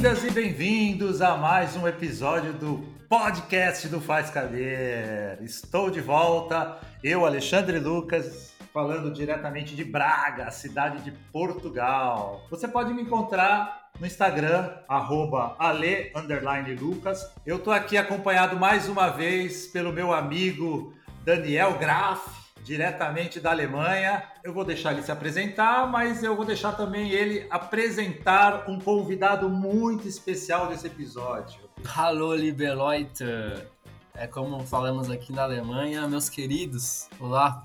Bem-vindas e bem-vindos a mais um episódio do podcast do Faz Caber. Estou de volta, eu, Alexandre Lucas, falando diretamente de Braga, cidade de Portugal. Você pode me encontrar no Instagram, arroba ale. Eu estou aqui acompanhado mais uma vez pelo meu amigo Daniel Graff, diretamente da Alemanha. Eu vou deixar ele se apresentar, mas eu vou deixar também ele apresentar um convidado muito especial desse episódio. Hallo, liebe Leute! É como falamos aqui na Alemanha, meus queridos. Olá!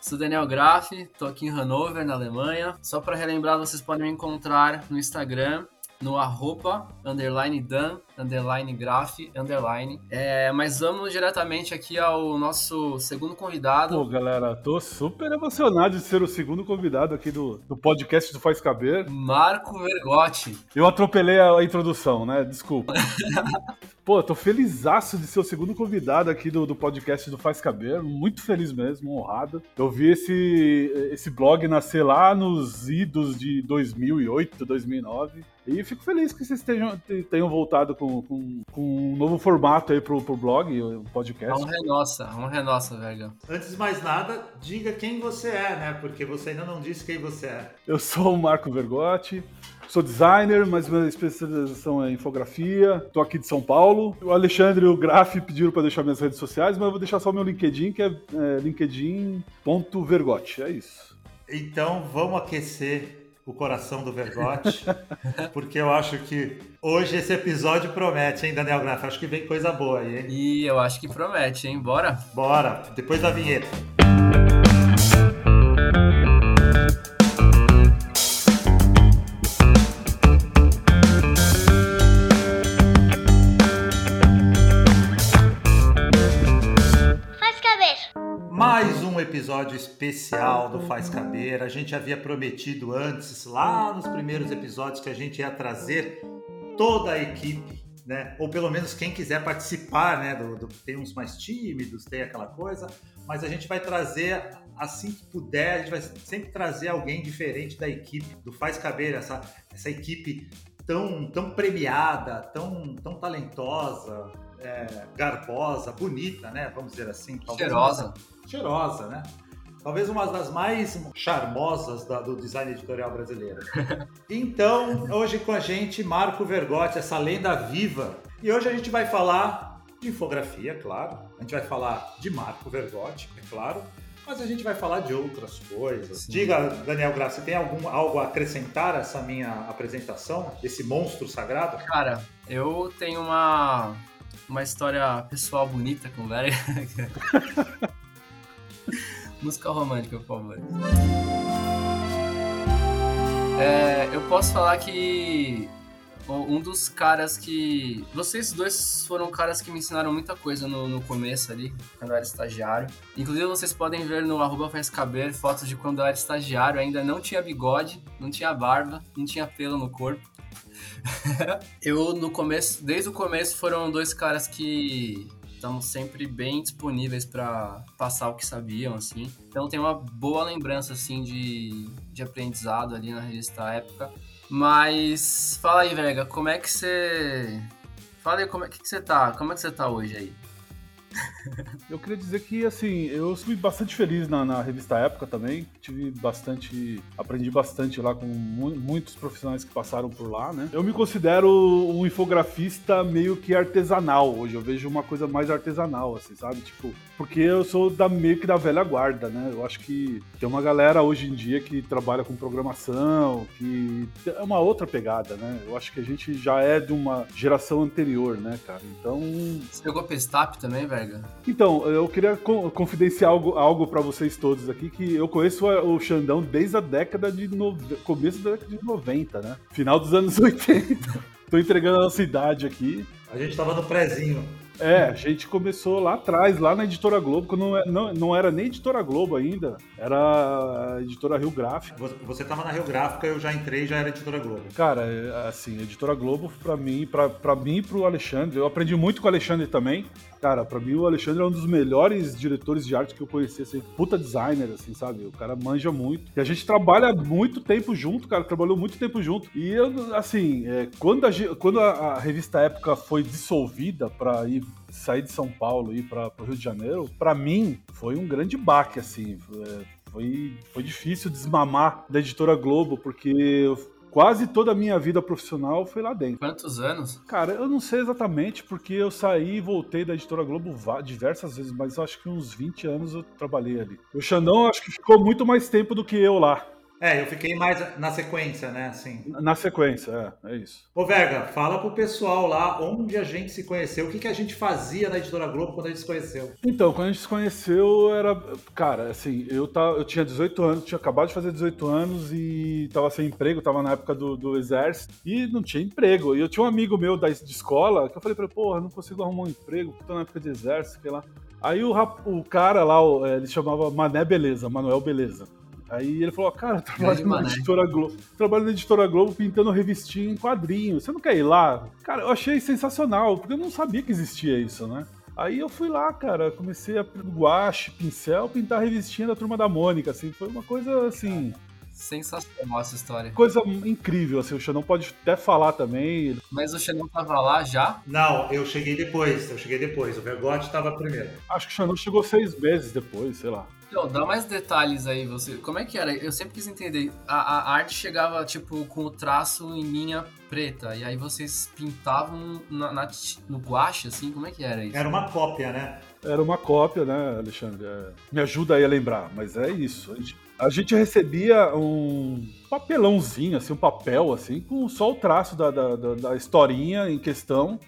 Sou Daniel Graff, estou aqui em Hannover, na Alemanha. Só para relembrar, vocês podem me encontrar no Instagram, no arroba, underline dan, underline graf, underline. É, mas vamos diretamente aqui ao nosso segundo convidado. Pô, galera, tô super emocionado de ser o segundo convidado aqui do, do podcast do Faz Caber. Marco Vergotti. Eu atropelei a, a introdução, né? Desculpa. Pô, tô felizaço de ser o segundo convidado aqui do, do podcast do Faz Caber. Muito feliz mesmo, honrado. Eu vi esse, esse blog nascer lá nos idos de 2008, 2009. E fico feliz que vocês tenham, tenham voltado com, com, com, um novo formato aí pro, pro blog, o podcast. Honra é nossa, honra é nossa, velho. Antes de mais nada, diga quem você é, né? Porque você ainda não disse quem você é. Eu sou o Marco Vergotti, Sou designer, mas minha especialização é infografia. Tô aqui de São Paulo. O Alexandre e o Graf pediram para deixar minhas redes sociais, mas eu vou deixar só o meu LinkedIn, que é, é linkedin.vergote. É isso. Então vamos aquecer o coração do Vergote, porque eu acho que hoje esse episódio promete, hein, Daniel Graf? Acho que vem coisa boa aí, hein? E eu acho que promete, hein? Bora? Bora, depois da vinheta. Episódio especial do Faz Caber. A gente havia prometido antes, lá nos primeiros episódios, que a gente ia trazer toda a equipe, né? Ou pelo menos quem quiser participar, né? Do, do, tem uns mais tímidos, tem aquela coisa, mas a gente vai trazer assim que puder, a gente vai sempre trazer alguém diferente da equipe do Faz Caber, essa, essa equipe tão, tão premiada, tão, tão talentosa, é, garbosa, bonita, né? Vamos dizer assim. Cheirosa. Cheirosa, né? Talvez uma das mais charmosas da, do design editorial brasileiro. Então, hoje com a gente, Marco Vergotti, essa lenda viva. E hoje a gente vai falar de infografia, claro. A gente vai falar de Marco Vergotti, é claro. Mas a gente vai falar de outras coisas. Sim. Diga, Daniel Graça, tem algum, algo a acrescentar a essa minha apresentação? Esse monstro sagrado? Cara, eu tenho uma uma história pessoal bonita com o Vera. Música romântica, por favor. É, eu posso falar que um dos caras que. Vocês dois foram caras que me ensinaram muita coisa no, no começo ali, quando eu era estagiário. Inclusive, vocês podem ver no arroba faz caber fotos de quando eu era estagiário. Ainda não tinha bigode, não tinha barba, não tinha pelo no corpo. eu, no começo, desde o começo, foram dois caras que estão sempre bem disponíveis para passar o que sabiam, assim. Então tem uma boa lembrança, assim, de, de aprendizado ali na revista época. Mas fala aí, Vega, como é que você. Fala aí como é que você tá. Como é que você tá hoje aí? Eu queria dizer que, assim, eu fui bastante feliz na, na, revista Época também. Tive bastante. Aprendi bastante lá com mu muitos profissionais que passaram por lá, né? Eu me considero um infografista meio que artesanal hoje. Eu vejo uma coisa mais artesanal, assim, sabe? Tipo, porque eu sou da meio que da velha guarda, né? Eu acho que tem uma galera hoje em dia que trabalha com programação, que é uma outra pegada, né? Eu acho que a gente já é de uma geração anterior, né, cara? Então. Você pegou Pestap também, velho? Então, eu queria confidenciar algo, algo para vocês todos aqui, que eu conheço o Xandão desde a década de... No... começo da década de 90, né? Final dos anos 80. Tô entregando a nossa idade aqui. A gente tava no prézinho. É, a gente começou lá atrás, lá na Editora Globo, quando não, é, não, não era nem Editora Globo ainda, era a Editora Rio Gráfica. Você tava na Rio Gráfica, eu já entrei e já era Editora Globo. Cara, é, assim, Editora Globo, pra mim, pra mim e pro Alexandre, eu aprendi muito com o Alexandre também. Cara, pra mim o Alexandre é um dos melhores diretores de arte que eu conheci, assim, puta designer, assim, sabe? O cara manja muito. E a gente trabalha muito tempo junto, cara, trabalhou muito tempo junto. E eu, assim, é, quando, a, quando a, a revista Época foi dissolvida pra ir sair de São Paulo e ir para o Rio de Janeiro, para mim foi um grande baque, assim. Foi, foi difícil desmamar da editora Globo, porque quase toda a minha vida profissional foi lá dentro. Quantos anos? Cara, eu não sei exatamente, porque eu saí e voltei da editora Globo diversas vezes, mas acho que uns 20 anos eu trabalhei ali. O Xandão acho que ficou muito mais tempo do que eu lá. É, eu fiquei mais na sequência, né? Assim. Na sequência, é, é isso. Ô, Verga, fala pro pessoal lá onde a gente se conheceu, o que, que a gente fazia na Editora Globo quando a gente se conheceu. Então, quando a gente se conheceu, era. Cara, assim, eu, tava, eu tinha 18 anos, tinha acabado de fazer 18 anos e tava sem emprego, tava na época do, do exército e não tinha emprego. E eu tinha um amigo meu da, de escola que eu falei pra ele, porra, não consigo arrumar um emprego, tô na época de exército, sei lá. Aí o, o cara lá, ele chamava Mané Beleza, Manuel Beleza. Aí ele falou, cara, eu trabalho na editora Globo. Trabalho na editora Globo pintando revistinha em quadrinhos. Você não quer ir lá? Cara, eu achei sensacional, porque eu não sabia que existia isso, né? Aí eu fui lá, cara, comecei a guache, pincel, pintar a revistinha da turma da Mônica, assim, foi uma coisa assim. Sensacional essa história. Coisa incrível, assim, o Xandão pode até falar também. Mas o Xandão tava lá já? Não, eu cheguei depois, eu cheguei depois. O Vergote tava primeiro. Acho que o Xandão chegou seis meses depois, sei lá. Então, dá mais detalhes aí, você. Como é que era? Eu sempre quis entender. A, a, arte chegava, tipo, com o traço em linha preta, e aí vocês pintavam na, na, no guache, assim? Como é que era isso? Era uma cópia, né? Era uma cópia, né, Alexandre? É... Me ajuda aí a lembrar, mas é isso. A gente, a gente recebia um papelãozinho, assim, um papel, assim, com só o traço da, da, da, da historinha em questão.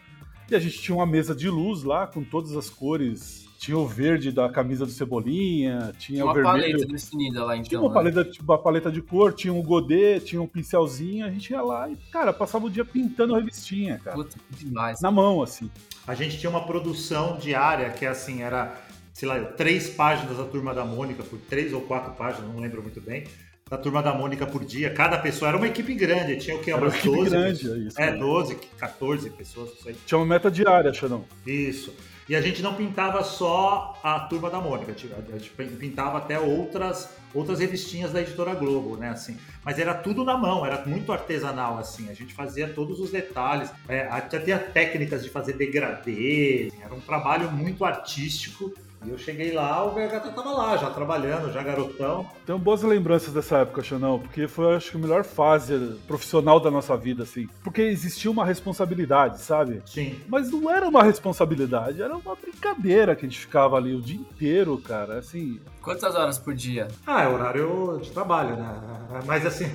E a gente tinha uma mesa de luz lá, com todas as cores tinha o verde da camisa do Cebolinha, tinha, tinha o vermelho. Tinha uma paleta definida lá, então. Tinha uma, né? paleta, uma paleta de cor, tinha um godê, tinha um pincelzinho, a gente ia lá e, cara, passava o dia pintando a revistinha, cara. Puta, demais. Na mão, assim. A gente tinha uma produção diária que, assim, era, sei lá, três páginas da Turma da Mônica, por três ou quatro páginas, não lembro muito bem da turma da Mônica por dia. Cada pessoa era uma equipe grande, tinha o que? Umas 12. Grande, é, isso, é, 12, 14 pessoas, isso aí. Tinha uma meta diária, Xandão. Isso. E a gente não pintava só a turma da Mônica, a gente pintava até outras outras revistinhas da editora Globo, né? Assim, mas era tudo na mão, era muito artesanal, assim. A gente fazia todos os detalhes, é, até técnicas de fazer degradê, era um trabalho muito artístico e eu cheguei lá, o VH tava lá, já trabalhando, já garotão. Tenho boas lembranças dessa época, Xanão, porque foi, acho que, a melhor fase profissional da nossa vida, assim. Porque existia uma responsabilidade, sabe? Sim. Mas não era uma responsabilidade, era uma brincadeira que a gente ficava ali o dia inteiro, cara, assim. Quantas horas por dia? Ah, é horário de trabalho, né? Mas assim,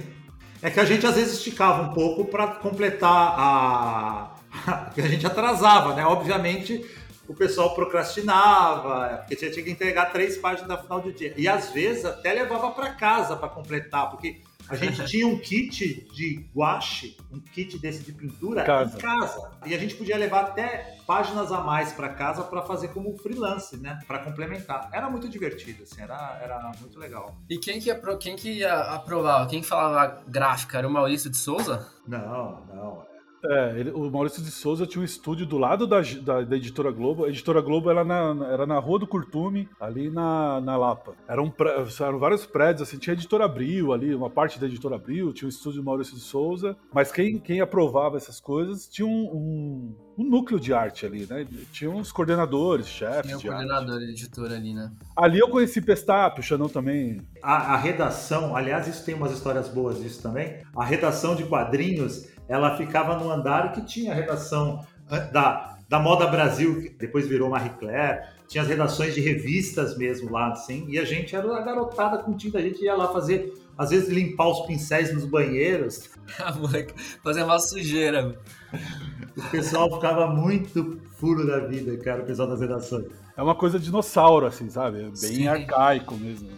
é que a gente às vezes esticava um pouco para completar a. que a gente atrasava, né? Obviamente o pessoal procrastinava, porque tinha, tinha que entregar três páginas da final do dia. E às vezes até levava para casa para completar, porque a gente tinha um kit de guache, um kit desse de pintura casa. em casa. E a gente podia levar até páginas a mais para casa para fazer como freelance, né? Para complementar. Era muito divertido, assim, era, era muito legal. E quem que, ia, quem que ia aprovar? Quem falava gráfica? Era o Maurício de Souza? Não, não. É, ele, o Maurício de Souza tinha um estúdio do lado da, da, da Editora Globo. A Editora Globo era na, era na Rua do Curtume, ali na, na Lapa. Eram, eram vários prédios, assim, tinha a Editora Abril ali, uma parte da Editora Abril, tinha o estúdio do Maurício de Souza. Mas quem, quem aprovava essas coisas tinha um, um, um núcleo de arte ali, né? Tinha uns coordenadores, chefes. Tinha um coordenador e editor ali, né? Ali eu conheci Pestap, o Xanão também. A, a redação, aliás, isso tem umas histórias boas disso também. A redação de quadrinhos ela ficava no andar que tinha a redação ah, da, da Moda Brasil, que depois virou Marie Claire, tinha as redações de revistas mesmo lá, assim, e a gente era a garotada com tinta, a gente ia lá fazer, às vezes limpar os pincéis nos banheiros. fazer uma sujeira. O pessoal ficava muito furo da vida, cara, o pessoal das redações. É uma coisa dinossauro, assim, sabe? É bem Sim. arcaico mesmo.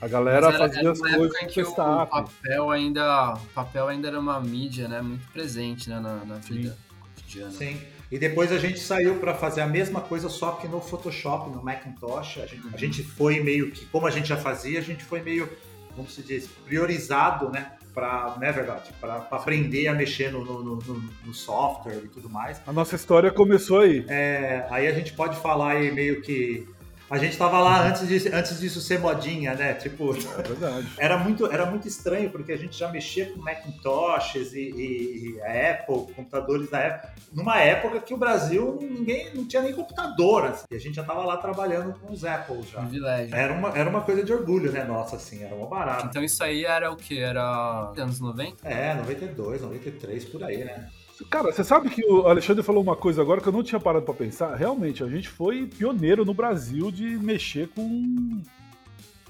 A galera era, fazia era as coisas em que o, o, papel ainda, o papel ainda era uma mídia, né, muito presente né, na, na vida cotidiana. Sim. E depois a gente saiu para fazer a mesma coisa, só que no Photoshop, no Macintosh. A gente, a gente foi meio que, como a gente já fazia, a gente foi meio, como se diz, priorizado, né? Para, não é verdade? Para aprender a mexer no, no, no, no, software e tudo mais. A nossa história começou aí. É, aí a gente pode falar aí meio que a gente tava lá antes, de, antes disso ser modinha, né? Tipo, é verdade. era muito, era muito estranho porque a gente já mexia com Macintoshes e, e, e Apple, computadores da Apple, numa época que o Brasil ninguém não tinha nem computador, assim, e a gente já tava lá trabalhando com os Apple já. Privilégio. Era uma, era uma coisa de orgulho, né? Nossa, assim, era uma barata. Então isso aí era o que? Era anos 90? É, 92, 93, por aí, né? Cara, você sabe que o Alexandre falou uma coisa agora que eu não tinha parado para pensar. Realmente, a gente foi pioneiro no Brasil de mexer com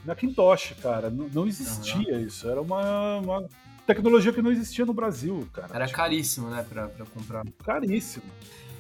Macintosh, cara. Não, não existia uhum. isso. Era uma, uma, tecnologia que não existia no Brasil, cara. Era tipo, caríssimo, né, pra, pra comprar. Caríssimo.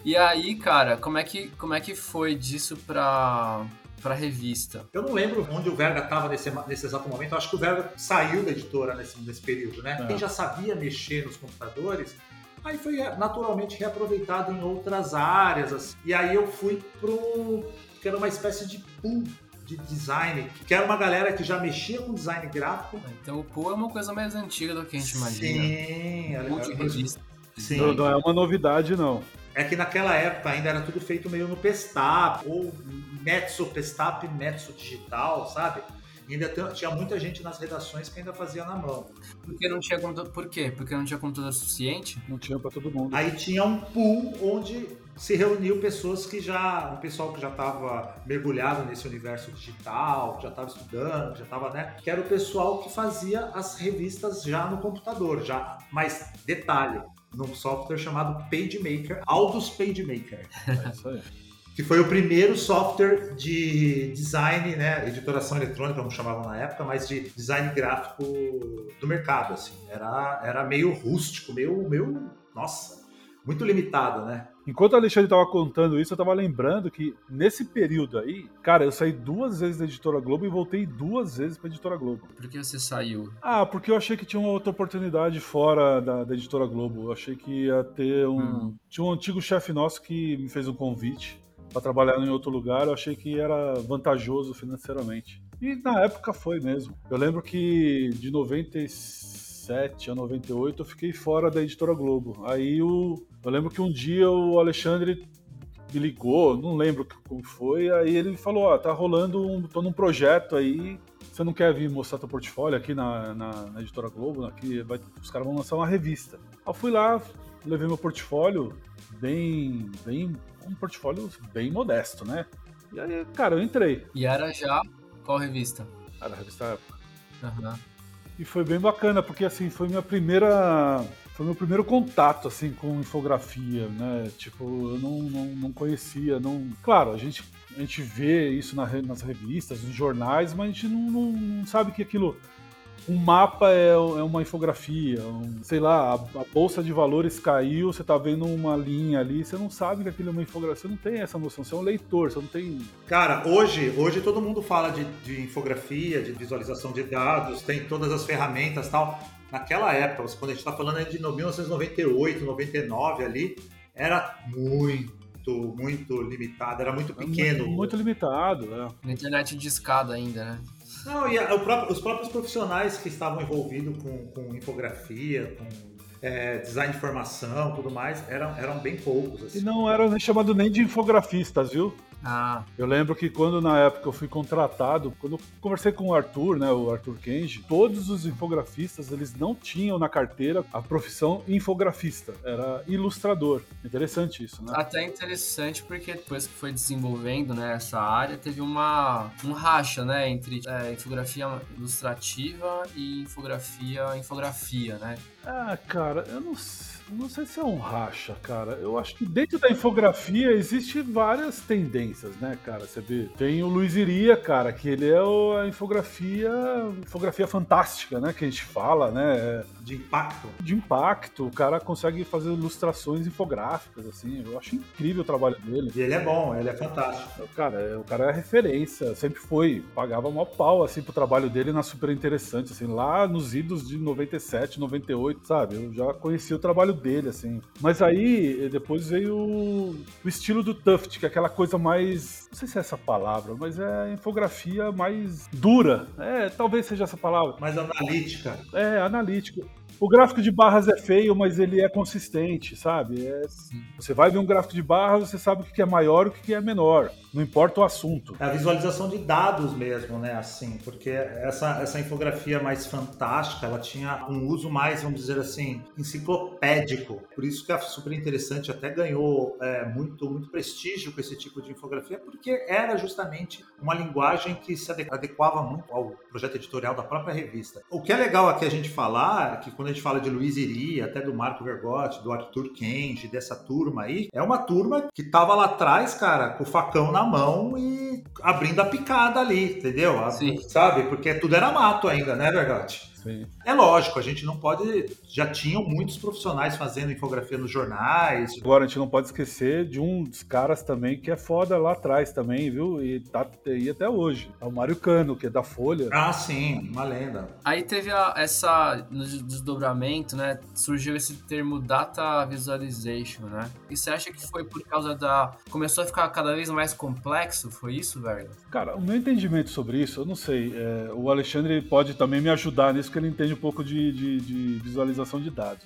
E aí, cara, como é que, como é que foi disso pra, pra revista? Eu não lembro onde o Verga tava nesse, nesse exato momento. Eu acho que o Verga saiu da editora nesse, nesse período, né? É. Quem já sabia mexer nos computadores Aí foi naturalmente reaproveitado em outras áreas. Assim. E aí eu fui pro. que era uma espécie de pool de design, que era uma galera que já mexia com design gráfico. Então o pool é uma coisa mais antiga do que a gente imagina. Sim, era, multi-revista. Sim. Não, não é uma novidade, não. É que naquela época ainda era tudo feito meio no Pestap, ou Metso Pestap, Metso Digital, sabe? E ainda tinha muita gente nas redações que ainda fazia na mão. Porque não tinha computador. Por quê? Porque não tinha computador suficiente? Não tinha para todo mundo. Aí tinha um pool onde se reuniu pessoas que já. um pessoal que já estava mergulhado nesse universo digital, que já estava estudando, que já estava, né? Que era o pessoal que fazia as revistas já no computador, já. Mas detalhe, num software chamado PageMaker, Aldous PageMaker. É isso aí que foi o primeiro software de design, né, editoração eletrônica, como chamavam na época, mas de design gráfico do mercado, assim. Era, era meio rústico, meio, meio, nossa, muito limitado, né? Enquanto o Alexandre estava contando isso, eu estava lembrando que nesse período aí, cara, eu saí duas vezes da Editora Globo e voltei duas vezes para a Editora Globo. Por que você saiu? Ah, porque eu achei que tinha uma outra oportunidade fora da, da Editora Globo. Eu achei que ia ter um. Hum. Tinha um antigo chefe nosso que me fez um convite para trabalhar em outro lugar, eu achei que era vantajoso financeiramente. E na época foi mesmo. Eu lembro que de 97 a 98 eu fiquei fora da editora Globo. Aí o, eu lembro que um dia o Alexandre me ligou, não lembro como foi, aí ele falou: Ó, tá rolando um. tô num projeto aí. Você não quer vir mostrar teu portfólio aqui na, na, na editora Globo? Aqui vai, os caras vão lançar uma revista. Eu fui lá, levei meu portfólio, bem, bem um portfólio bem modesto, né? E aí, cara, eu entrei. E era já qual revista? Era a revista Época. Uhum. E foi bem bacana, porque assim, foi minha primeira. Foi meu primeiro contato assim com infografia, né? Tipo, eu não, não, não conhecia, não. Claro, a gente, a gente vê isso na, nas revistas, nos jornais, mas a gente não, não, não sabe que aquilo um mapa é, é uma infografia, um, sei lá, a, a, bolsa de valores caiu, você tá vendo uma linha ali, você não sabe que aquilo é uma infografia, você não tem essa noção, você é um leitor, você não tem. Cara, hoje, hoje todo mundo fala de, de infografia, de visualização de dados, tem todas as ferramentas tal. Naquela época, quando a gente está falando de 1998, 99 ali, era muito, muito limitado, era muito pequeno. Muito, muito limitado, né? Na internet de escada ainda, né? Não, e a, próprio, os próprios profissionais que estavam envolvidos com, com infografia, com é, design de informação tudo mais, eram, eram bem poucos. Assim. E não era nem chamado nem de infografistas, viu? Ah. Eu lembro que quando na época eu fui contratado, quando eu conversei com o Arthur, né, o Arthur Kenji, todos os infografistas, eles não tinham na carteira a profissão infografista, era ilustrador. Interessante isso, né? Até interessante porque depois que foi desenvolvendo, né, essa área, teve uma um racha, né, entre é, infografia ilustrativa e infografia infografia, né? Ah, cara, eu não sei não sei se é um racha, cara. Eu acho que dentro da infografia existe várias tendências, né, cara? Você vê, tem o Luiz Iria, cara, que ele é a infografia, infografia fantástica, né, que a gente fala, né? De impacto. De impacto. O cara consegue fazer ilustrações infográficas, assim. Eu acho incrível o trabalho dele. E ele é bom, ele é fantástico. Cara, é, o cara é referência, sempre foi. Pagava mó pau, assim, pro trabalho dele na Super Interessante, assim, lá nos idos de 97, 98, sabe? Eu já conheci o trabalho trabalho dele, assim. Mas aí, depois veio o estilo do Tuft, que é aquela coisa mais. Não sei se é essa palavra, mas é a infografia mais dura. É, talvez seja essa palavra. Mais analítica. É, analítica. O gráfico de barras é feio, mas ele é consistente, sabe? É, você vai ver um gráfico de barras, você sabe o que é maior e o que é menor. Não importa o assunto. É a visualização de dados mesmo, né? Assim, porque essa, essa infografia mais fantástica, ela tinha um uso mais, vamos dizer assim, enciclopédico. Por isso que é super interessante, até ganhou é, muito, muito prestígio com esse tipo de infografia, porque era justamente uma linguagem que se adequava muito ao projeto editorial da própria revista. O que é legal aqui a gente falar, é que quando a gente fala de Luiz Iri, até do Marco Vergotti, do Arthur Kenji, dessa turma aí, é uma turma que tava lá atrás, cara, com o facão na mão e abrindo a picada ali, entendeu? Sim. Sabe? Porque tudo era mato ainda, né, Vergotti? Sim. É lógico, a gente não pode. Já tinham muitos profissionais fazendo infografia nos jornais. Agora, a gente não pode esquecer de um dos caras também que é foda lá atrás também, viu? E tá aí até hoje. É o Mário Cano, que é da Folha. Ah, sim, uma lenda. Aí teve a, essa, no desdobramento, né, surgiu esse termo data visualization, né? E você acha que foi por causa da... Começou a ficar cada vez mais complexo, foi isso, velho? Cara, o meu entendimento sobre isso, eu não sei. É, o Alexandre pode também me ajudar nisso, que ele entende um pouco de, de, de visualização de dados.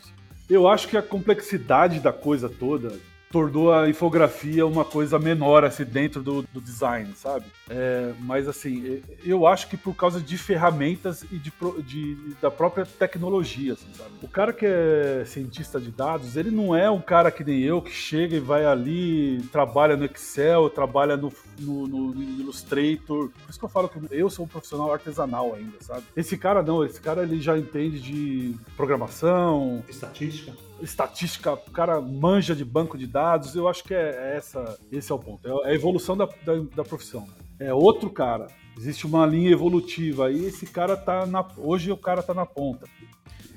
Eu acho que a complexidade da coisa toda tornou a infografia uma coisa menor assim dentro do, do design, sabe? É, mas assim, eu acho que por causa de ferramentas e de, de, da própria tecnologia, assim, sabe? O cara que é cientista de dados, ele não é um cara que nem eu que chega e vai ali, trabalha no Excel, trabalha no, no, no Illustrator. Por isso que eu falo que eu sou um profissional artesanal ainda, sabe? Esse cara não, esse cara ele já entende de programação, estatística estatística, o cara manja de banco de dados, eu acho que é, é essa, esse é o ponto. É a evolução da, da, da profissão. É outro cara. Existe uma linha evolutiva e esse cara tá na. Hoje o cara tá na ponta.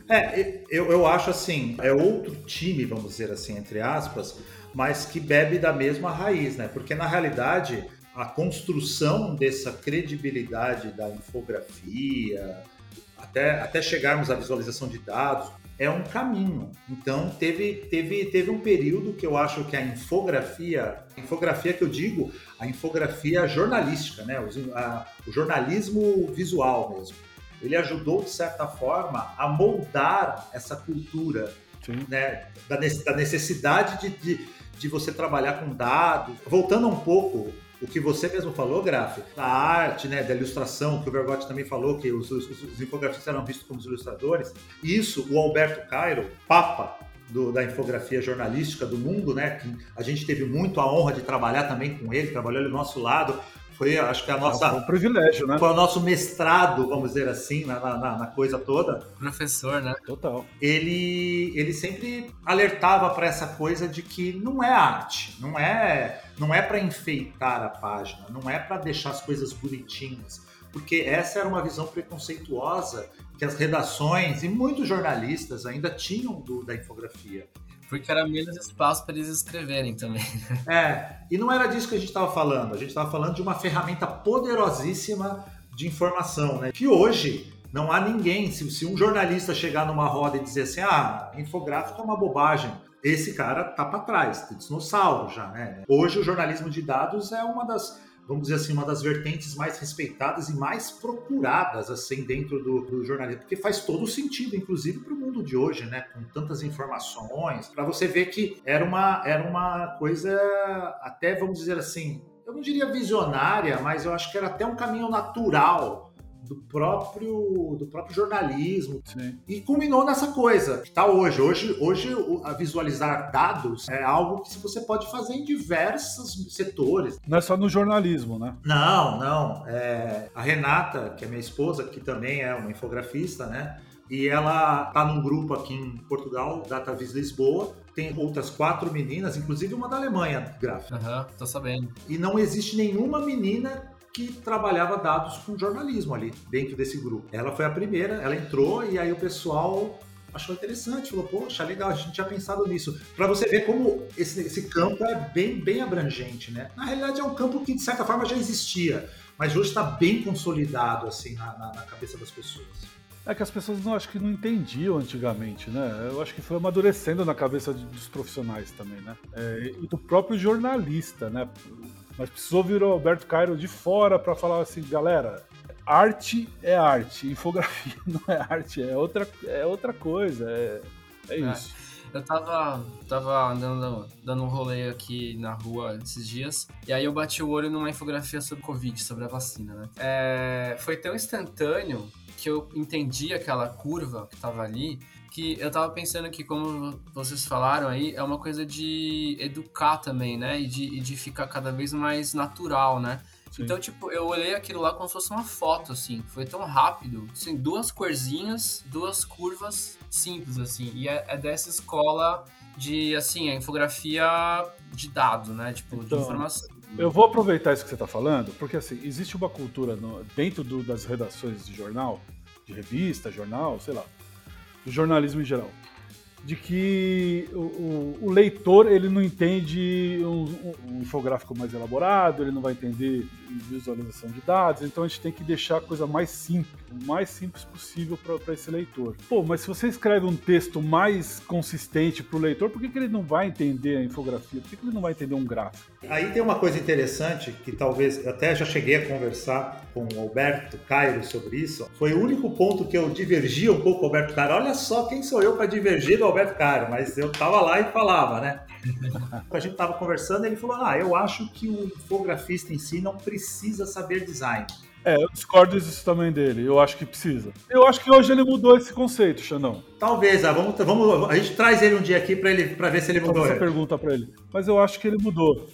É, eu, eu acho assim, é outro time, vamos dizer assim, entre aspas, mas que bebe da mesma raiz, né? Porque na realidade a construção dessa credibilidade da infografia, até, até chegarmos à visualização de dados, é um caminho. Então teve, teve, teve um período que eu acho que a infografia, a infografia que eu digo, a infografia jornalística, né? o, a, o jornalismo visual mesmo, ele ajudou de certa forma a moldar essa cultura né? da, da necessidade de, de, de você trabalhar com dados. Voltando um pouco o que você mesmo falou, Graf, da arte, né, da ilustração, que o Vergotti também falou, que os, os, os infografistas eram vistos como os ilustradores. Isso, o Alberto Cairo, papa do, da infografia jornalística do mundo, né, que a gente teve muito a honra de trabalhar também com ele, trabalhou ali do nosso lado. Foi, acho que a nossa. Foi um privilégio, né? Foi o nosso mestrado, vamos dizer assim, na, na, na coisa toda. Professor, né? Total. Ele, ele sempre alertava para essa coisa de que não é arte, não é não é para enfeitar a página, não é para deixar as coisas bonitinhas, porque essa era uma visão preconceituosa que as redações e muitos jornalistas ainda tinham do, da infografia. Porque era menos espaço para eles escreverem também. É, e não era disso que a gente estava falando. A gente estava falando de uma ferramenta poderosíssima de informação, né? Que hoje não há ninguém, se, se um jornalista chegar numa roda e dizer assim, ah, infográfico é uma bobagem, esse cara tá para trás, tem dinossauro já, né? Hoje o jornalismo de dados é uma das, vamos dizer assim, uma das vertentes mais respeitadas e mais procuradas assim dentro do, do jornalismo, porque faz todo sentido, inclusive para o mundo de hoje, né? Com tantas informações, para você ver que era uma era uma coisa até vamos dizer assim, eu não diria visionária, mas eu acho que era até um caminho natural do próprio, do próprio jornalismo. Sim. E culminou nessa coisa que está hoje. Hoje, hoje a visualizar dados é algo que você pode fazer em diversos setores. Não é só no jornalismo, né? Não, não. É, a Renata, que é minha esposa, que também é uma infografista, né? E ela tá num grupo aqui em Portugal, DataVis Lisboa. Tem outras quatro meninas, inclusive uma da Alemanha, gráfica. Aham, uhum, tô sabendo. E não existe nenhuma menina que trabalhava dados com jornalismo ali, dentro desse grupo. Ela foi a primeira, ela entrou e aí o pessoal achou interessante, falou, poxa, legal, a gente tinha pensado nisso. Para você ver como esse, esse campo é bem, bem abrangente, né? Na realidade é um campo que de certa forma já existia, mas hoje está bem consolidado assim na, na, na cabeça das pessoas. É que as pessoas não acho que não entendiam antigamente, né? Eu acho que foi amadurecendo na cabeça dos profissionais também, né? É, e do próprio jornalista, né? Mas precisou vir o Alberto Cairo de fora para falar assim, galera, arte é arte, infografia não é arte, é outra, é outra coisa, é, é, é. isso. Eu tava, tava andando, dando um rolê aqui na rua esses dias, e aí eu bati o olho numa infografia sobre Covid, sobre a vacina, né? É, foi tão instantâneo que eu entendi aquela curva que tava ali, que eu tava pensando que, como vocês falaram aí, é uma coisa de educar também, né? E de, e de ficar cada vez mais natural, né? Sim. Então, tipo, eu olhei aquilo lá como se fosse uma foto, assim. Foi tão rápido. Assim, duas corzinhas, duas curvas simples, assim. E é, é dessa escola de, assim, a infografia de dado, né? Tipo, então, de informação. Eu vou aproveitar isso que você está falando, porque, assim, existe uma cultura no, dentro do, das redações de jornal, de revista, jornal, sei lá, do jornalismo em geral. De que o, o, o, leitor ele não entende um, um, infográfico mais elaborado, ele não vai entender visualização de dados, então a gente tem que deixar a coisa mais simples, o mais simples possível para esse leitor. Pô, mas se você escreve um texto mais consistente para o leitor, por que, que ele não vai entender a infografia? Por que, que ele não vai entender um gráfico? Aí tem uma coisa interessante que talvez até já cheguei a conversar com o Alberto Cairo sobre isso. Foi o único ponto que eu divergia um pouco com o Alberto Cairo. Olha só quem sou eu para divergir do Alberto Cairo, mas eu tava lá e falava, né? a gente tava conversando, ele falou: "Ah, eu acho que o infografista em si não precisa saber design". É, eu discordo disso também dele. Eu acho que precisa. Eu acho que hoje ele mudou esse conceito, Xandão. Talvez, ah, vamos, vamos, a gente traz ele um dia aqui para ele para ver se ele mudou. Essa pergunta para ele. Mas eu acho que ele mudou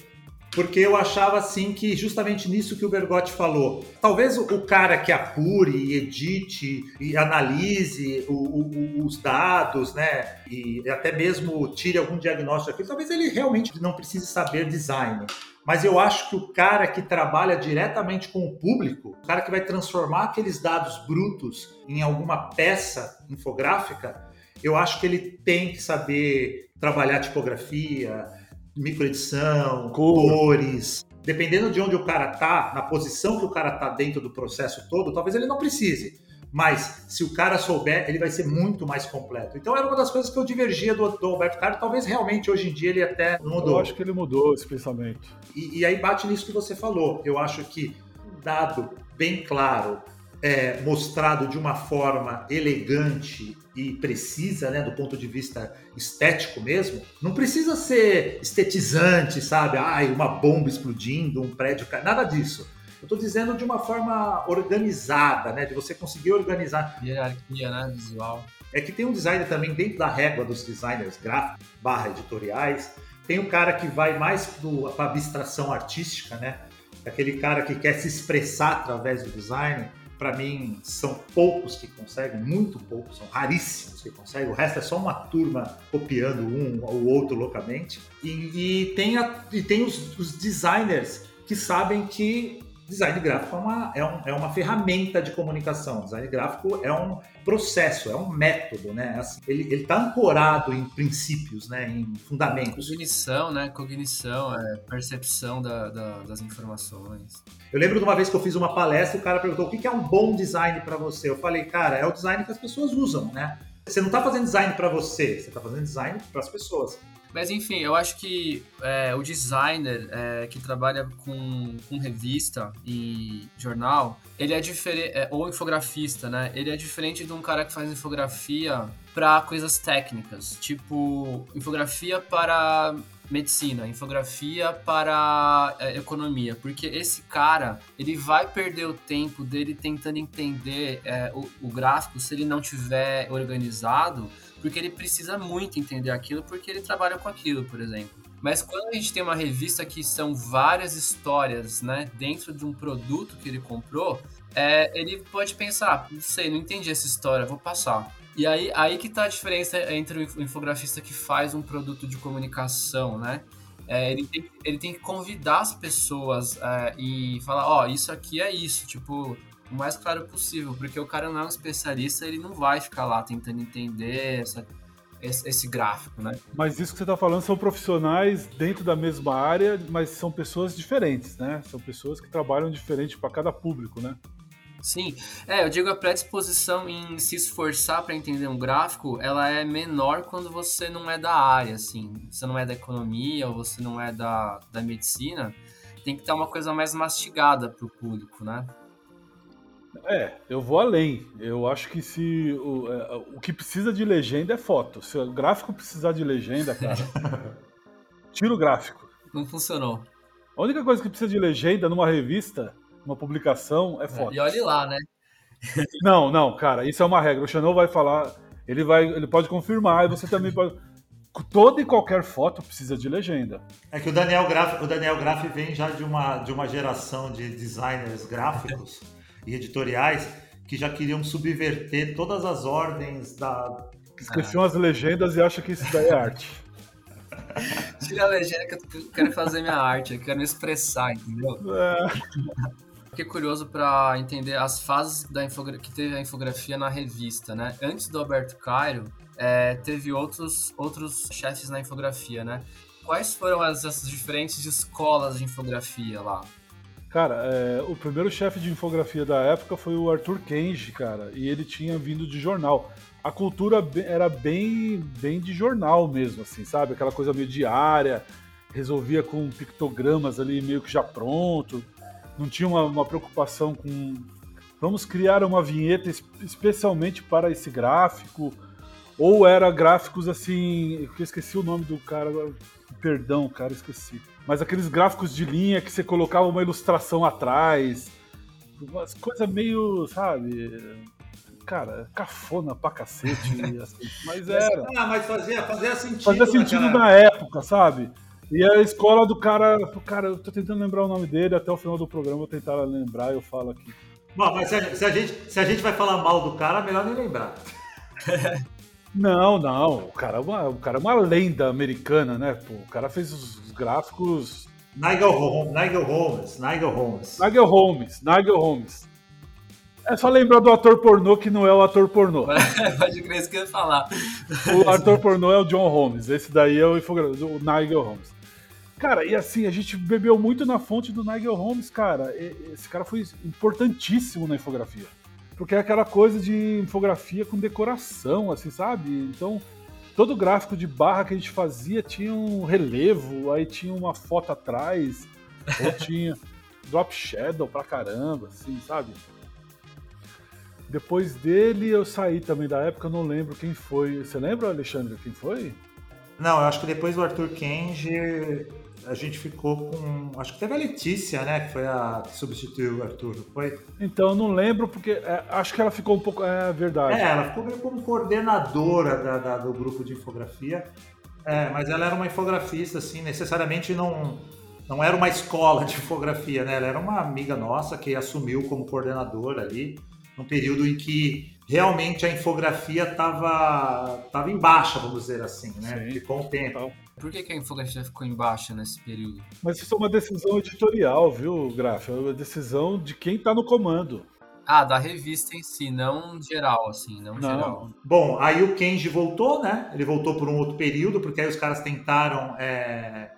porque eu achava assim que justamente nisso que o Bergotti falou. Talvez o, cara que apure edite e analise o, o, os dados, né, e até mesmo tire algum diagnóstico aqui, talvez ele realmente não precise saber design. Mas eu acho que o cara que trabalha diretamente com o público, o cara que vai transformar aqueles dados brutos em alguma peça infográfica, eu acho que ele tem que saber trabalhar tipografia, microedição, cores. Dependendo de onde o cara tá, na posição que o cara tá dentro do processo todo, talvez ele não precise. Mas se o cara souber, ele vai ser muito mais completo. Então era uma das coisas que eu divergia do, do Alberto Carlos. Talvez realmente hoje em dia ele até mudou. Eu acho que ele mudou esse pensamento. E, e aí bate nisso que você falou. Eu acho que dado bem claro, é, mostrado de uma forma elegante e precisa, né, do ponto de vista estético mesmo, não precisa ser estetizante, sabe? Ai, uma bomba explodindo, um prédio, nada disso. Eu estou dizendo de uma forma organizada, né, de você conseguir organizar. Hierarquia, né, visual. É que tem um designer também dentro da régua dos designers gráficos, barra editoriais. Tem um cara que vai mais para a abstração artística, né? Aquele cara que quer se expressar através do design para mim, são poucos que conseguem, muito poucos, são raríssimos que conseguem. O resto é só uma turma copiando um ou outro loucamente. E, e tem, a, e tem os, os designers que sabem que design gráfico é uma, é, um, é uma ferramenta de comunicação. Design gráfico é um processo, é um método, né? Assim, ele está ancorado em princípios, né? Em fundamentos. Cognição, né? Cognição, é percepção da, da, das informações. Eu lembro de uma vez que eu fiz uma palestra e o cara perguntou o que é um bom design para você. Eu falei, cara, é o design que as pessoas usam, né? Você não está fazendo design para você, você está fazendo design para as pessoas. Mas enfim, eu acho que é, o designer é, que trabalha com, com, revista e jornal, ele é diferente, é, ou infografista, né? Ele é diferente de um cara que faz infografia para coisas técnicas, tipo infografia para medicina, infografia para é, economia, porque esse cara ele vai perder o tempo dele tentando entender é, o, o gráfico se ele não tiver organizado porque ele precisa muito entender aquilo, porque ele trabalha com aquilo, por exemplo. Mas quando a gente tem uma revista que são várias histórias, né, dentro de um produto que ele comprou, é, ele pode pensar, não sei, não entendi essa história, vou passar. E aí, aí que tá a diferença entre o infografista que faz um produto de comunicação, né? É, ele, tem, ele tem que convidar as pessoas é, e falar, ó, oh, isso aqui é isso, tipo, o mais claro possível, porque o cara não é um especialista, ele não vai ficar lá tentando entender essa, esse, esse, gráfico, né? Mas isso que você está falando são profissionais dentro da mesma área, mas são pessoas diferentes, né? São pessoas que trabalham diferente para cada público, né? Sim, é, eu digo a predisposição em se esforçar para entender um gráfico, ela é menor quando você não é da área, assim, você não é da economia ou você não é da, da medicina, tem que estar uma coisa mais mastigada para o público, né? É, eu vou além. Eu acho que se o, é, o que precisa de legenda é foto. Se o gráfico precisar de legenda, cara, tira o gráfico. Não funcionou. A única coisa que precisa de legenda numa revista, numa publicação, é foto. E olhe lá, né? não, não, cara, isso é uma regra. O Chanel vai falar, ele vai, ele pode confirmar, e você também pode. Toda e qualquer foto precisa de legenda. É que o Daniel Graff, o Daniel Graff vem já de uma, de uma geração de designers gráficos e editoriais que já queriam subverter todas as ordens da. Esqueciam ah. as legendas e acham que isso daí é arte. Tira a legenda que eu quero fazer minha arte, eu quero me expressar, entendeu? É. Fiquei curioso para entender as fases da que teve a infografia na revista, né? Antes do Alberto Cairo, é, teve outros, outros chefes na infografia, né? Quais foram as, as diferentes escolas de infografia lá? Cara, é, o primeiro chefe de infografia da época foi o Arthur Kenji, cara, e ele tinha vindo de jornal a cultura era bem, bem de jornal mesmo, assim, sabe? Aquela coisa meio diária, resolvia com pictogramas ali meio que já pronto. Não tinha uma, uma preocupação com vamos criar uma vinheta especialmente para esse gráfico. Ou era gráficos assim. Eu esqueci o nome do cara. Perdão, cara, esqueci. Mas aqueles gráficos de linha que você colocava uma ilustração atrás. Umas coisas meio, sabe? cara, cafona pra cacete, assim, mas era. Ah, mas fazia, fazia sentido. Fazia sentido na época, sabe? E a escola do cara, cara, eu tô tentando lembrar o nome dele, até o final do programa eu vou tentar lembrar eu falo aqui. Bom, mas se a, se a, gente, se a gente vai falar mal do cara, melhor nem lembrar. não, não, o cara, é uma, o cara é uma lenda americana, né? Pô, o cara fez os gráficos. Nigel Holmes, Nigel Holmes, Nigel Holmes. Nigel Holmes, Nigel Holmes. É só lembrar do ator pornô que não é o ator pornô. Pode crer isso que eu ia falar. O ator pornô é o John Holmes. Esse daí é o, o Nigel Holmes. Cara, e assim, a gente bebeu muito na fonte do Nigel Holmes, cara. Esse cara foi importantíssimo na infografia. Porque é aquela coisa de infografia com decoração, assim, sabe? Então, todo gráfico de barra que a gente fazia tinha um relevo, aí tinha uma foto atrás, ou tinha drop shadow pra caramba, assim, sabe? Depois dele eu saí também da época, eu não lembro quem foi. Você lembra, Alexandre, quem foi? Não, eu acho que depois do Arthur Kenji a gente ficou com. Acho que teve a Letícia, né? Que foi a que substituiu o Arthur, não foi? Então, eu não lembro, porque é, acho que ela ficou um pouco. É verdade. É, ela ficou meio como coordenadora da, da, do grupo de infografia. É, mas ela era uma infografista, assim, necessariamente não, não era uma escola de infografia, né? Ela era uma amiga nossa que assumiu como coordenadora ali num período em que realmente a infografia estava tava em baixa, vamos dizer assim, né? Sim. Com o tempo. Por que, que, a infografia ficou em baixa nesse período? Mas isso é uma decisão editorial, viu, Graf? É uma decisão de quem está no comando. Ah, da revista em si, não geral, assim, não, não, geral. Bom, aí o Kenji voltou, né? Ele voltou por um outro período, porque aí os caras tentaram é,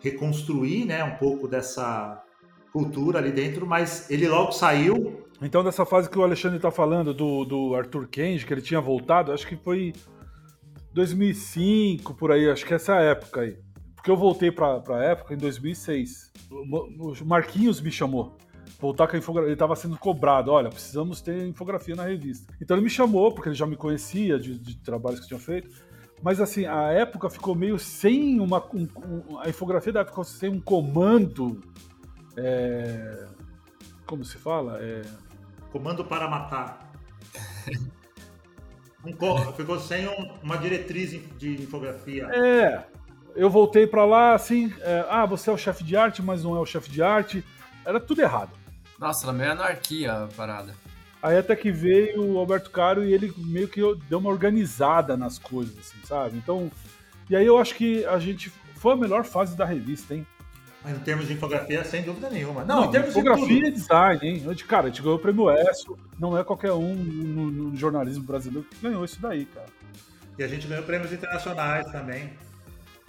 reconstruir, né, um pouco dessa cultura ali dentro, mas ele logo saiu então, dessa fase que o Alexandre está falando do, do Arthur Kenji, que ele tinha voltado, acho que foi 2005, por aí, acho que essa época aí. Porque eu voltei para a época em 2006. O Marquinhos me chamou. Voltar com a infografia. Ele estava sendo cobrado. Olha, precisamos ter infografia na revista. Então ele me chamou, porque ele já me conhecia de, de trabalhos que eu tinha feito. Mas assim, a época ficou meio sem uma. Um, um, a infografia da época sem um comando. É, como se fala? É, Comando para matar. Um, ficou sem um, uma diretriz de infografia. É, eu voltei para lá assim, é, ah, você é o chefe de arte, mas não é o chefe de arte. Era tudo errado. Nossa, era meio anarquia a parada. Aí até que veio o Alberto Caro e ele meio que deu uma organizada nas coisas, assim, sabe? Então, e aí eu acho que a gente foi a melhor fase da revista, hein? Mas em termos de infografia, sem dúvida nenhuma. Não, não em termos infografia de tudo. e design, hein? Cara, a gente ganhou o prêmio ESSO, não é qualquer um no, no, jornalismo brasileiro que ganhou isso daí, cara. E a gente ganhou prêmios internacionais também.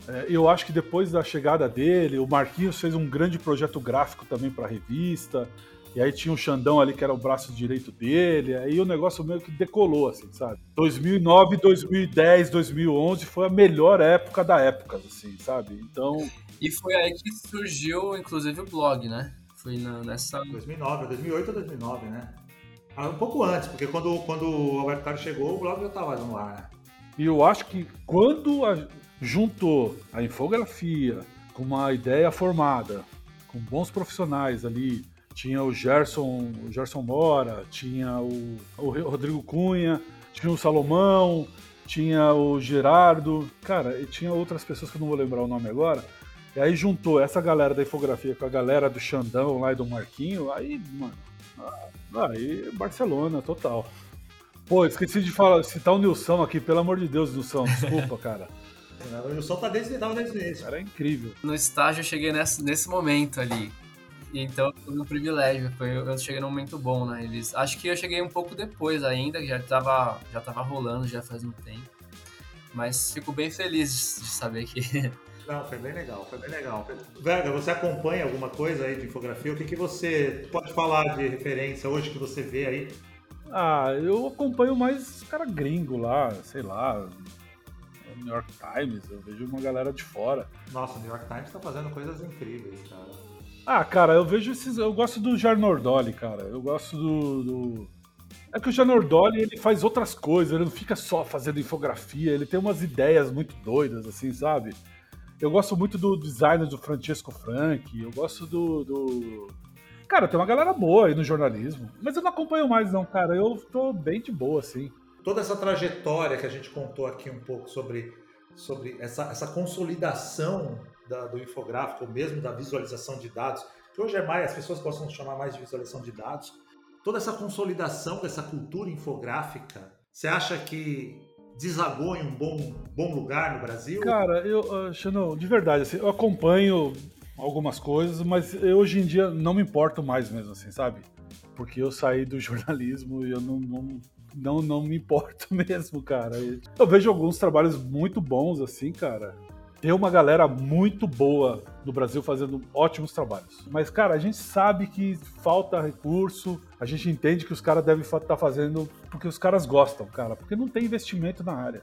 É, eu acho que depois da chegada dele, o Marquinhos fez um grande projeto gráfico também para a revista. E aí tinha o Xandão ali, que era o braço direito dele. Aí o negócio meio que decolou, assim, sabe? 2009, 2010, 2011 foi a melhor época da época, assim, sabe? Então. E foi aí que surgiu, inclusive, o blog, né? Foi na, nessa. 2009, 2008 ou 2009, né? Ah, um pouco antes, porque quando, quando o Alberto Carlos chegou, o blog já estava no ar, né? E eu acho que quando a, juntou a infografia com uma ideia formada, com bons profissionais ali, tinha o Gerson, o Gerson Mora, tinha o, o Rodrigo Cunha, tinha o Salomão, tinha o Gerardo, cara, e tinha outras pessoas que eu não vou lembrar o nome agora. E aí juntou essa galera da infografia com a galera do Xandão lá e do Marquinho, aí, mano, ah, aí Barcelona, total. Pô, esqueci de falar, citar o Nilson aqui, pelo amor de Deus, Nilson, desculpa, cara. O Nilson tá desde, tava desde esse. Cara, é incrível. No estágio eu cheguei nesse, nesse momento ali. Então foi um privilégio, foi, eu cheguei num momento bom, né? Eles, acho que eu cheguei um pouco depois ainda, já tava, já tava rolando já faz um tempo. Mas fico bem feliz de saber que. Não, foi bem legal, foi bem legal. Verga, você acompanha alguma coisa aí de infografia? O que, que você pode falar de referência hoje que você vê aí? Ah, eu acompanho mais cara gringo lá, sei lá, New York Times, eu vejo uma galera de fora. Nossa, o New York Times tá fazendo coisas incríveis, cara. Ah, cara, eu vejo esses. Eu gosto do Jarnordoli, cara. Eu gosto do, do. É que o Jarnordoli ele faz outras coisas, ele não fica só fazendo infografia, ele tem umas ideias muito doidas, assim, sabe? Eu gosto muito do design do Francesco Frank, eu gosto do, do. Cara, tem uma galera boa aí no jornalismo. Mas eu não acompanho mais, não, cara. Eu tô bem de boa, assim. Toda essa trajetória que a gente contou aqui um pouco sobre, sobre essa, essa consolidação da, do infográfico, ou mesmo da visualização de dados, que hoje é mais, as pessoas gostam de chamar mais de visualização de dados, toda essa consolidação dessa cultura infográfica, você acha que desagou em um bom, bom lugar no Brasil? Cara, eu, uh, de verdade, assim, eu acompanho algumas coisas, mas eu, hoje em dia não me importo mais mesmo, assim, sabe? Porque eu saí do jornalismo e eu não, não, não, não me importo mesmo, cara. Eu vejo alguns trabalhos muito bons, assim, cara tem uma galera muito boa no Brasil fazendo ótimos trabalhos. Mas, cara, a gente sabe que falta recurso, a gente entende que os caras devem estar tá fazendo porque os caras gostam, cara, porque não tem investimento na área.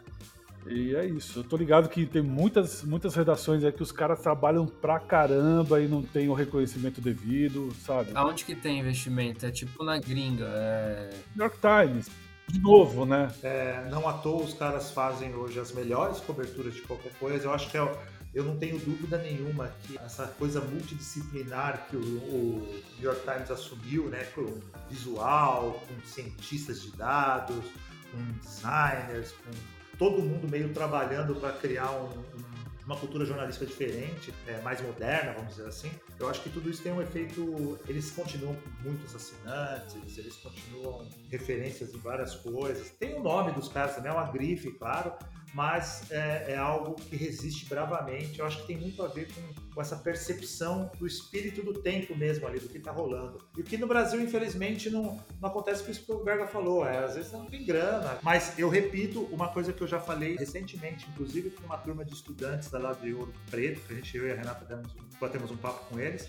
E é isso. Eu tô ligado que tem muitas, muitas redações aí que os caras trabalham pra caramba e não tem o reconhecimento devido, sabe? Aonde que tem investimento? É tipo na gringa. É... New York Times, de novo, né? É, não à toa os caras fazem hoje as melhores coberturas de qualquer coisa. Eu acho que é, eu não tenho dúvida nenhuma que essa coisa multidisciplinar que o, o New York Times assumiu, né, com visual, com cientistas de dados, com designers, com todo mundo meio trabalhando para criar um, um uma cultura jornalística diferente, é, mais moderna, vamos dizer assim. Eu acho que tudo isso tem um efeito. Eles continuam com muitos assinantes, eles continuam referências em várias coisas. Tem o nome dos caras também, é uma grife, claro, mas é, é, algo que resiste bravamente. Eu acho que tem muito a ver com, com, essa percepção do espírito do tempo mesmo ali, do que está rolando. E o que no Brasil, infelizmente, não, não acontece com isso que o Berga falou. É, às vezes não tem grana. Mas eu repito uma coisa que eu já falei recentemente, inclusive com uma turma de estudantes da lá de Ouro Preto, que a gente, eu e a Renata, demos, batemos um papo com eles,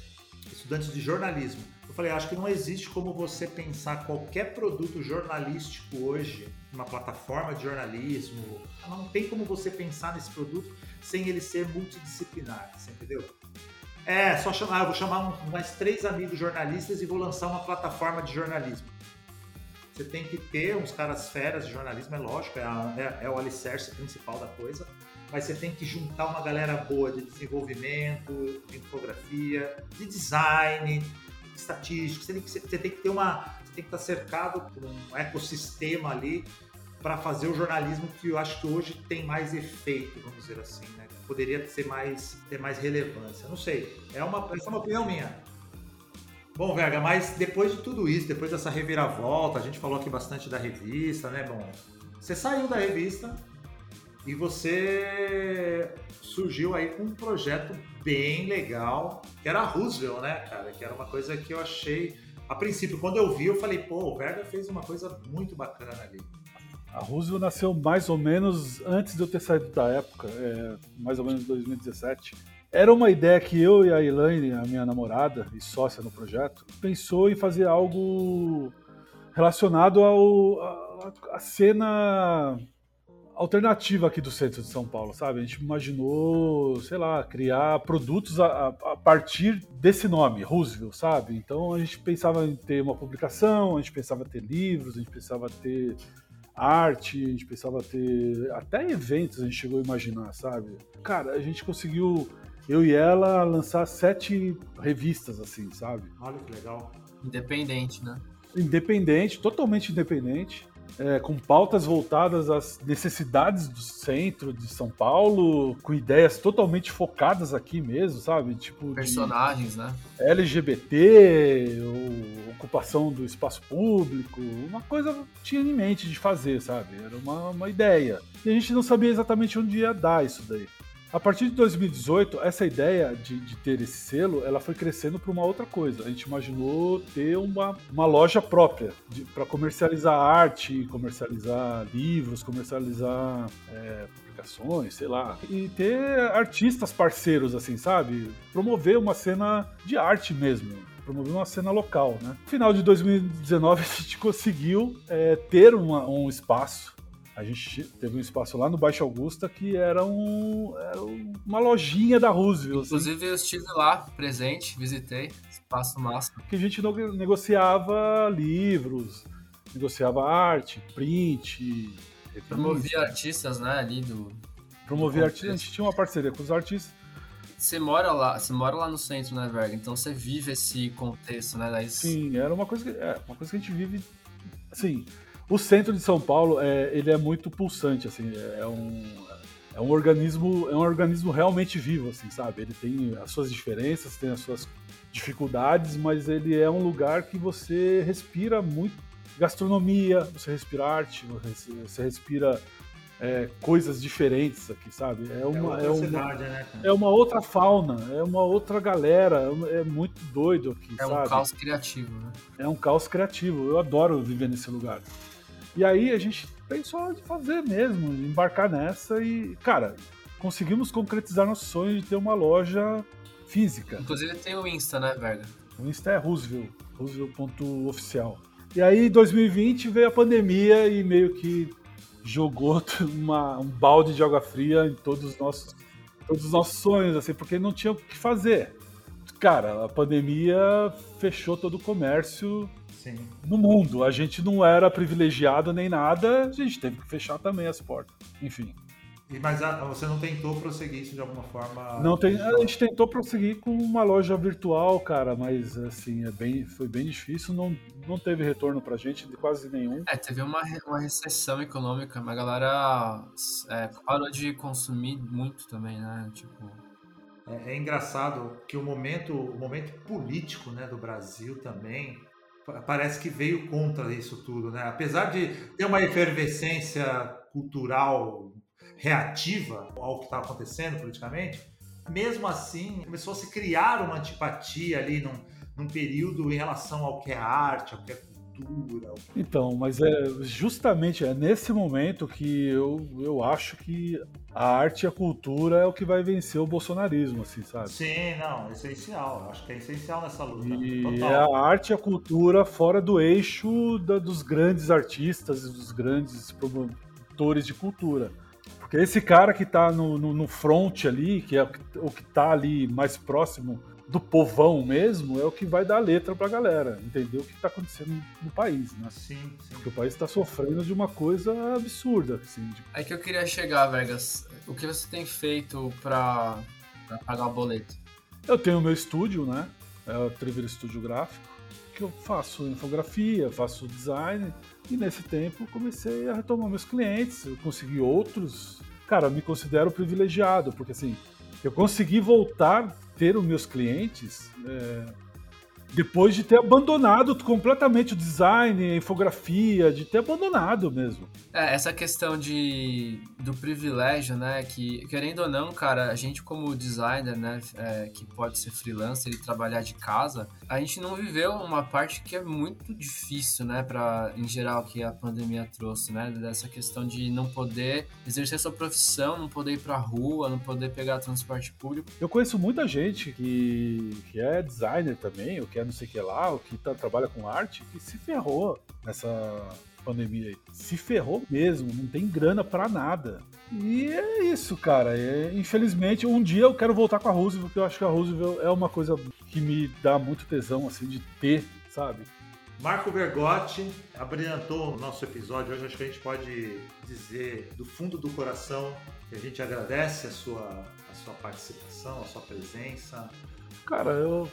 estudantes de jornalismo. Eu falei, acho que não existe como você pensar qualquer produto jornalístico hoje uma plataforma de jornalismo. Não tem como você pensar nesse produto sem ele ser multidisciplinar, você entendeu? É, só chamar, eu vou chamar mais três amigos jornalistas e vou lançar uma plataforma de jornalismo. Você tem que ter uns caras feras de jornalismo, é lógico, é, a, é, é o alicerce principal da coisa, mas você tem que juntar uma galera boa de desenvolvimento, de infografia, de design, estatístico, você tem que, você tem que ter uma, tem que estar cercado por um ecossistema ali para fazer o jornalismo que eu acho que hoje tem mais efeito, vamos dizer assim, né? Poderia ser mais, ter mais relevância. Não sei. É uma, essa é uma opinião minha. Bom, Verga, mas depois de tudo isso, depois dessa reviravolta, a gente falou aqui bastante da revista, né? Bom, você saiu da revista e você surgiu aí com um projeto bem legal, que era a Roosevelt, né, cara? Que era uma coisa que eu achei a princípio, quando eu vi, eu falei, pô, o Verga fez uma coisa muito bacana ali. A Roosevelt nasceu mais ou menos antes de eu ter saído da época, é, mais ou menos 2017. Era uma ideia que eu e a Elaine, a minha namorada e sócia no projeto, pensou em fazer algo relacionado ao a, a cena alternativa aqui do centro de São Paulo, sabe? A gente imaginou, sei lá, criar produtos a, a, partir desse nome, Roosevelt, sabe? Então a gente pensava em ter uma publicação, a gente pensava em ter livros, a gente pensava em ter arte, a gente pensava ter até eventos, a gente chegou a imaginar, sabe? Cara, a gente conseguiu, eu e ela, lançar sete revistas, assim, sabe? Olha que legal. Independente, né? Independente, totalmente independente é, com pautas voltadas às necessidades do centro de São Paulo, com ideias totalmente focadas aqui mesmo, sabe? Tipo personagens, né? LGBT, ocupação do espaço público, uma coisa que tinha em mente de fazer, sabe? Era uma, uma ideia. E a gente não sabia exatamente onde ia dar isso daí. A partir de 2018, essa ideia de, de ter esse selo, ela foi crescendo para uma outra coisa. A gente imaginou ter uma, uma loja própria para comercializar arte, comercializar livros, comercializar é, publicações, sei lá. E ter artistas parceiros, assim, sabe? Promover uma cena de arte mesmo promover uma cena local, né? No final de 2019 a gente conseguiu é, ter uma, um espaço a gente teve um espaço lá no Baixo Augusta que era, um, era uma lojinha da Roosevelt. Assim. Inclusive assim. eu estive lá, presente, visitei, espaço massa. Que a gente negociava livros, negociava arte, print. Promovia artistas, né, ali do... Promovia artistas, a gente tinha uma parceria com os artistas. Você mora lá, você mora lá no centro, né, Verga? Então você vive esse contexto, né? Daí... Sim, era uma coisa que, é, uma coisa que a gente vive, assim o centro de São Paulo, é, ele é muito pulsante, assim, é um, é um organismo, é um organismo realmente vivo, assim, sabe? Ele tem as suas diferenças, tem as suas dificuldades, mas ele é um lugar que você respira muito gastronomia, você respira arte, você respira é, coisas diferentes aqui, sabe? É uma, é, uma, cidade, né, é uma outra fauna, é uma outra galera, é muito doido aqui, é sabe? É um caos criativo, né? É um caos criativo, eu adoro viver nesse lugar. E aí a gente pensou de fazer mesmo, embarcar nessa e, cara, conseguimos concretizar nosso sonho de ter uma loja física. Inclusive tem o Insta, né, Verga? O Insta é Roosevelt, Roosevelt.oficial. E aí, 2020 veio a pandemia e meio que jogou uma, um balde de água fria em todos os nossos, todos os nossos sonhos, assim, porque não tinha o que fazer. Cara, a pandemia fechou todo o comércio Sim. no mundo. A gente não era privilegiado nem nada, a gente teve que fechar também as portas. Enfim. E, mas a, você não tentou prosseguir isso de alguma forma? Não tem, a gente tentou prosseguir com uma loja virtual, cara, mas assim, é bem, foi bem difícil, não, não teve retorno pra gente de quase nenhum. É, teve uma, uma recessão econômica, a galera é, parou de consumir muito também, né? Tipo. É, é engraçado que o momento, o momento político né, do Brasil também parece que veio contra isso tudo, né? Apesar de ter uma efervescência cultural reativa ao que está acontecendo politicamente, mesmo assim começou a se criar uma antipatia ali num, num período em relação ao que é arte, ao que é cultura. Então, mas é justamente é nesse momento que eu, eu acho que a arte e a cultura é o que vai vencer o bolsonarismo, assim, sabe? Sim, não, é essencial. Acho que é essencial nessa luta. E Total. é a arte e a cultura fora do eixo da, dos grandes artistas e dos grandes promotores de cultura. Porque esse cara que está no, no, no front ali, que é o que está ali mais próximo do povão mesmo é o que vai dar letra pra galera, entender o que tá acontecendo no país, né? Sim, sim. Porque o país tá sofrendo de uma coisa absurda, assim. De... Aí que eu queria chegar, Vegas. O que você tem feito pra, pra pagar o boleto? Eu tenho meu estúdio, né? É o Trevor Estúdio Gráfico, que eu faço infografia, faço design, e nesse tempo comecei a retomar meus clientes, eu consegui outros. Cara, eu me considero privilegiado, porque assim, eu consegui voltar ter os meus clientes é, depois de ter abandonado completamente o design, a infografia, de ter abandonado mesmo. É, essa questão de, do privilégio, né, que querendo ou não, cara, a gente como designer, né, é, que pode ser freelancer e trabalhar de casa, a gente não viveu uma parte que é muito difícil, né, para em geral que a pandemia trouxe, né, dessa questão de não poder exercer sua profissão, não poder ir para rua, não poder pegar transporte público. Eu conheço muita gente que, que é designer também, ou que é não sei o que lá, ou que tá, trabalha com arte, que se ferrou nessa pandemia aí. Se ferrou mesmo, não tem grana para nada. E é isso, cara. É, infelizmente, um dia eu quero voltar com a Roosevelt, porque eu acho que a Roosevelt é uma coisa que me dá muito tesão, assim, de ter, sabe? Marco Bergotti abrilhantou o nosso episódio. Hoje acho que a gente pode dizer do fundo do coração que a gente agradece a sua, a sua participação, a sua presença. Cara, eu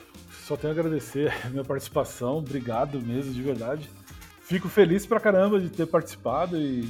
só tenho a agradecer a minha participação. Obrigado mesmo, de verdade. Fico feliz pra caramba de ter participado e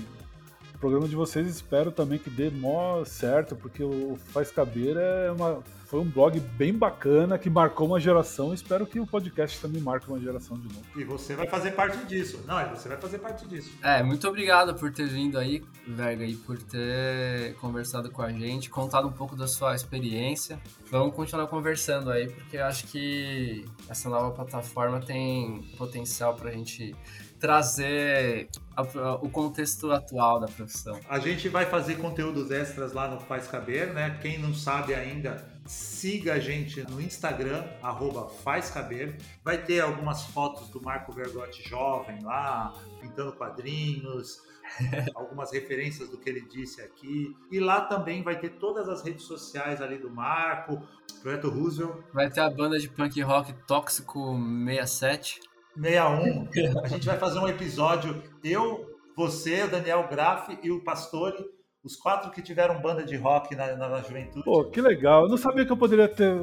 o programa de vocês espero também que dê mó certo, porque o Faz Cabeira é uma, foi um blog bem bacana que marcou uma geração. Espero que o podcast também marque uma geração de novo. E você vai fazer parte disso. Não, você vai fazer parte disso. É, muito obrigado por ter vindo aí, Verga, e por ter conversado com a gente, contado um pouco da sua experiência. Vamos continuar conversando aí, porque eu acho que essa nova plataforma tem potencial pra gente trazer a, a, o contexto atual da profissão. A gente vai fazer conteúdos extras lá no Faz Caber, né? Quem não sabe ainda, siga a gente no Instagram, arroba Faz Caber. Vai ter algumas fotos do Marco Vergotti jovem lá, pintando quadrinhos, algumas referências do que ele disse aqui. E lá também vai ter todas as redes sociais ali do Marco, Projeto Roosevelt. Vai ter a banda de punk rock Tóxico 67. 61. A gente vai fazer um episódio, eu, você, o Daniel Graff e o Pastore, os quatro que tiveram banda de rock na, na, na, juventude. Pô, que legal. Eu não sabia que eu poderia ter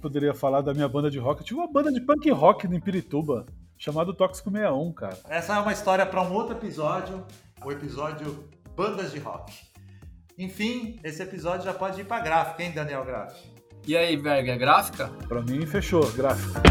poderia falar da minha banda de rock. Eu tive uma banda de punk rock em Pirituba, chamado Tóxico 61, cara. Essa é uma história para um outro episódio, o episódio Bandas de Rock. Enfim, esse episódio já pode ir para gráfica, hein, Daniel Graff? E aí, Berg, é gráfica? Para mim, fechou, gráfica.